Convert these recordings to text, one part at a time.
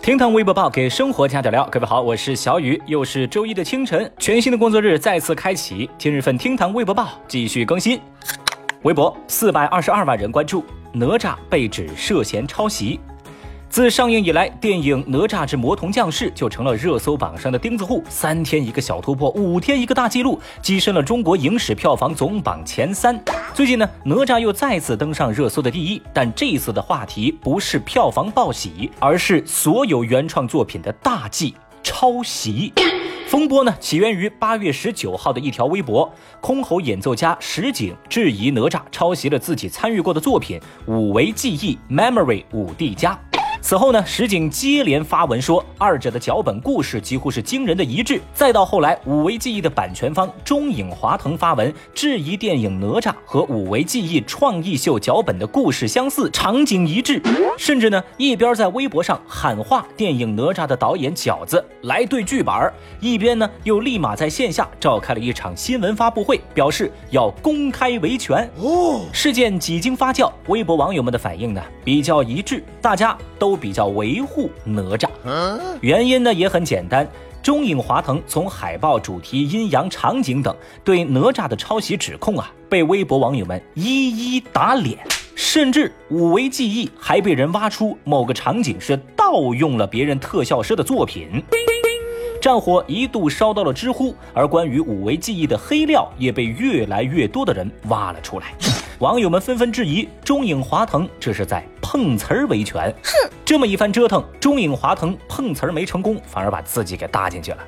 听堂微博报给生活加点料，各位好，我是小雨，又是周一的清晨，全新的工作日再次开启。今日份听堂微博报继续更新，微博四百二十二万人关注，哪吒被指涉嫌抄袭。自上映以来，电影《哪吒之魔童降世》就成了热搜榜上的钉子户，三天一个小突破，五天一个大记录，跻身了中国影史票房总榜前三。最近呢，哪吒又再次登上热搜的第一，但这一次的话题不是票房报喜，而是所有原创作品的大忌——抄袭。风波呢，起源于八月十九号的一条微博，箜篌演奏家石井质疑哪吒抄袭了自己参与过的作品《五维记忆》（Memory 五 D 加）。此后呢，石井接连发文说，二者的脚本故事几乎是惊人的一致。再到后来，五维记忆的版权方中影华腾发文质疑电影《哪吒》和五维记忆创意秀脚本的故事相似，场景一致，甚至呢一边在微博上喊话电影《哪吒》的导演饺子来对剧本，一边呢又立马在线下召开了一场新闻发布会，表示要公开维权。哦，事件几经发酵，微博网友们的反应呢比较一致，大家都。比较维护哪吒，原因呢也很简单，中影华腾从海报、主题、阴阳、场景等对哪吒的抄袭指控啊，被微博网友们一一打脸，甚至五维记忆还被人挖出某个场景是盗用了别人特效师的作品，战火一度烧到了知乎，而关于五维记忆的黑料也被越来越多的人挖了出来。网友们纷纷质疑中影华腾这是在碰瓷儿维权。哼，这么一番折腾，中影华腾碰瓷儿没成功，反而把自己给搭进去了。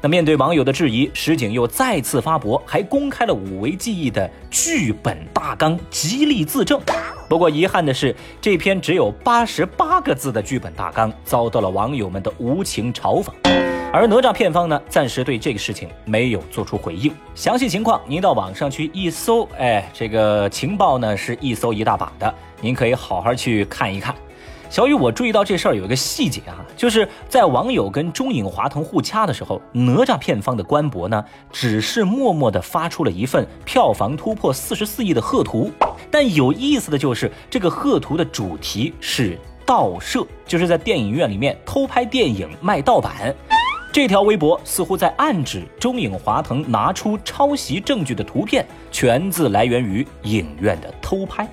那面对网友的质疑，石井又再次发博，还公开了五维记忆的剧本大纲，极力自证。不过遗憾的是，这篇只有八十八个字的剧本大纲遭到了网友们的无情嘲讽。而哪吒片方呢，暂时对这个事情没有做出回应。详细情况您到网上去一搜，哎，这个情报呢是一搜一大把的，您可以好好去看一看。小雨，我注意到这事儿有一个细节啊，就是在网友跟中影华腾互掐的时候，哪吒片方的官博呢，只是默默地发出了一份票房突破四十四亿的贺图。但有意思的就是，这个贺图的主题是盗摄，就是在电影院里面偷拍电影卖盗版。这条微博似乎在暗指中影华腾拿出抄袭证据的图片，全自来源于影院的偷拍。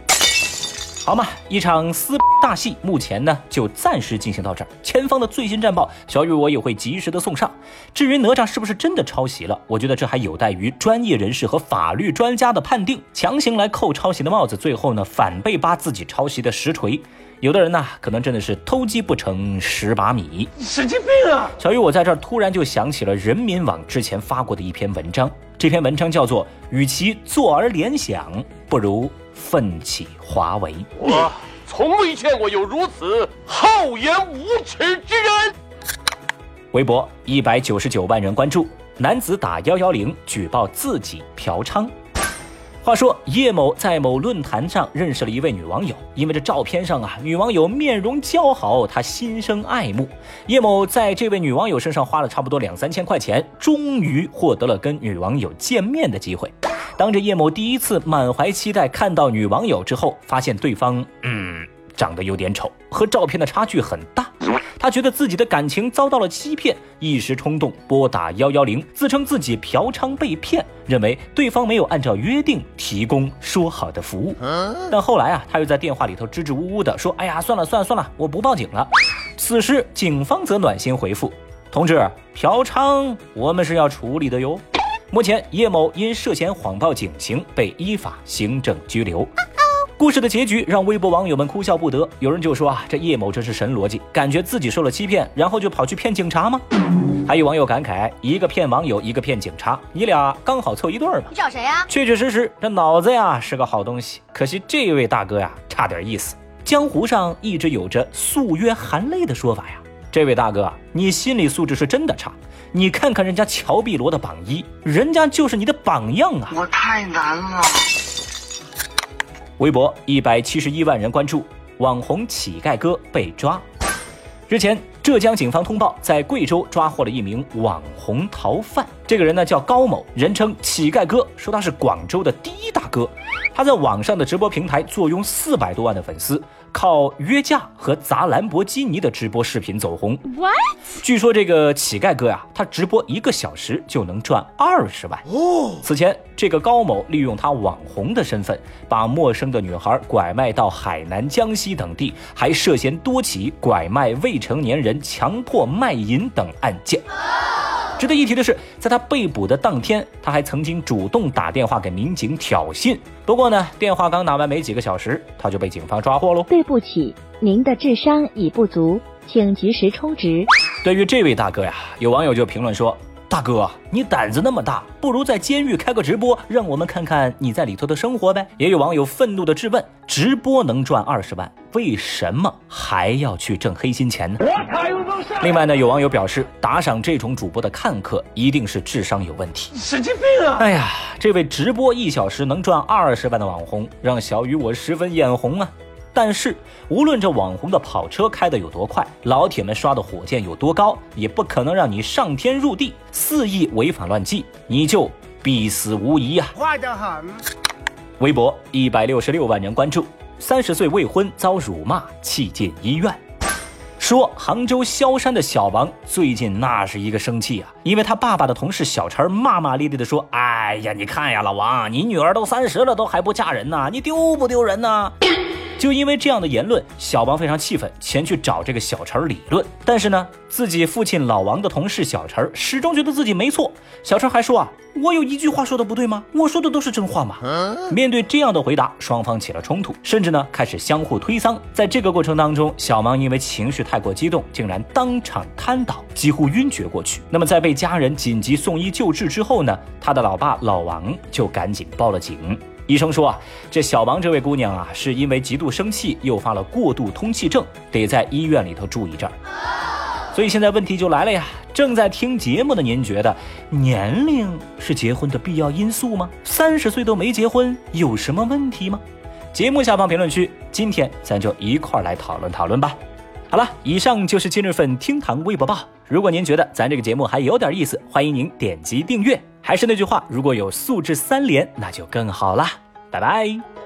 好嘛，一场撕大戏目前呢就暂时进行到这儿。前方的最新战报，小雨我也会及时的送上。至于哪吒是不是真的抄袭了，我觉得这还有待于专业人士和法律专家的判定。强行来扣抄袭的帽子，最后呢反被扒自己抄袭的实锤。有的人呢，可能真的是偷鸡不成蚀把米，神经病啊！小雨，我在这儿突然就想起了人民网之前发过的一篇文章，这篇文章叫做“与其坐而联想，不如奋起华为”。我从未见过有如此厚颜无耻之人。微博一百九十九万人关注，男子打幺幺零举报自己嫖娼。话说叶某在某论坛上认识了一位女网友，因为这照片上啊，女网友面容姣好，他心生爱慕。叶某在这位女网友身上花了差不多两三千块钱，终于获得了跟女网友见面的机会。当着叶某第一次满怀期待看到女网友之后，发现对方嗯长得有点丑，和照片的差距很大。他觉得自己的感情遭到了欺骗，一时冲动拨打幺幺零，自称自己嫖娼被骗，认为对方没有按照约定提供说好的服务。但后来啊，他又在电话里头支支吾吾的说：“哎呀，算了算了算了，我不报警了。”此时警方则暖心回复：“同志，嫖娼我们是要处理的哟。”目前叶某因涉嫌谎报警情被依法行政拘留。故事的结局让微博网友们哭笑不得，有人就说啊，这叶某真是神逻辑，感觉自己受了欺骗，然后就跑去骗警察吗？还有网友感慨，一个骗网友，一个骗警察，你俩刚好凑一对儿你找谁呀？确确实实，这脑子呀是个好东西，可惜这位大哥呀差点意思。江湖上一直有着素约含泪的说法呀，这位大哥，你心理素质是真的差。你看看人家乔碧罗的榜一，人家就是你的榜样啊！我太难了。微博一百七十一万人关注，网红乞丐哥被抓。日前，浙江警方通报，在贵州抓获了一名网红逃犯。这个人呢叫高某，人称乞丐哥，说他是广州的第一大哥。他在网上的直播平台坐拥四百多万的粉丝，靠约架和砸兰博基尼的直播视频走红。What？据说这个乞丐哥呀，他直播一个小时就能赚二十万。哦，此前这个高某利用他网红的身份，把陌生的女孩拐卖到海南、江西等地，还涉嫌多起拐卖未成年人、强迫卖淫等案件。值得一提的是，在他被捕的当天，他还曾经主动打电话给民警挑衅。不过呢，电话刚打完没几个小时，他就被警方抓获喽。对不起，您的智商已不足，请及时充值。对于这位大哥呀，有网友就评论说。大哥，你胆子那么大，不如在监狱开个直播，让我们看看你在里头的生活呗。也有网友愤怒的质问：直播能赚二十万，为什么还要去挣黑心钱呢？另外呢，有网友表示，打赏这种主播的看客一定是智商有问题，神经病啊！哎呀，这位直播一小时能赚二十万的网红，让小雨我十分眼红啊。但是，无论这网红的跑车开得有多快，老铁们刷的火箭有多高，也不可能让你上天入地，肆意违法乱纪，你就必死无疑啊！坏得很。微博一百六十六万人关注，三十岁未婚遭辱骂，气进医院。说杭州萧山的小王最近那是一个生气啊，因为他爸爸的同事小陈骂骂咧咧的说：“哎呀，你看呀，老王，你女儿都三十了，都还不嫁人呢，你丢不丢人呢？”就因为这样的言论，小王非常气愤，前去找这个小陈理论。但是呢，自己父亲老王的同事小陈始终觉得自己没错。小陈还说啊，我有一句话说的不对吗？我说的都是真话嘛。面对这样的回答，双方起了冲突，甚至呢开始相互推搡。在这个过程当中，小王因为情绪太过激动，竟然当场瘫倒，几乎晕厥过去。那么在被家人紧急送医救治之后呢，他的老爸老王就赶紧报了警。医生说啊，这小王这位姑娘啊，是因为极度生气，诱发了过度通气症，得在医院里头住一阵儿。所以现在问题就来了呀，正在听节目的您觉得年龄是结婚的必要因素吗？三十岁都没结婚，有什么问题吗？节目下方评论区，今天咱就一块儿来讨论讨论吧。好了，以上就是今日份厅堂微博报。如果您觉得咱这个节目还有点意思，欢迎您点击订阅。还是那句话，如果有素质三连，那就更好了。拜拜。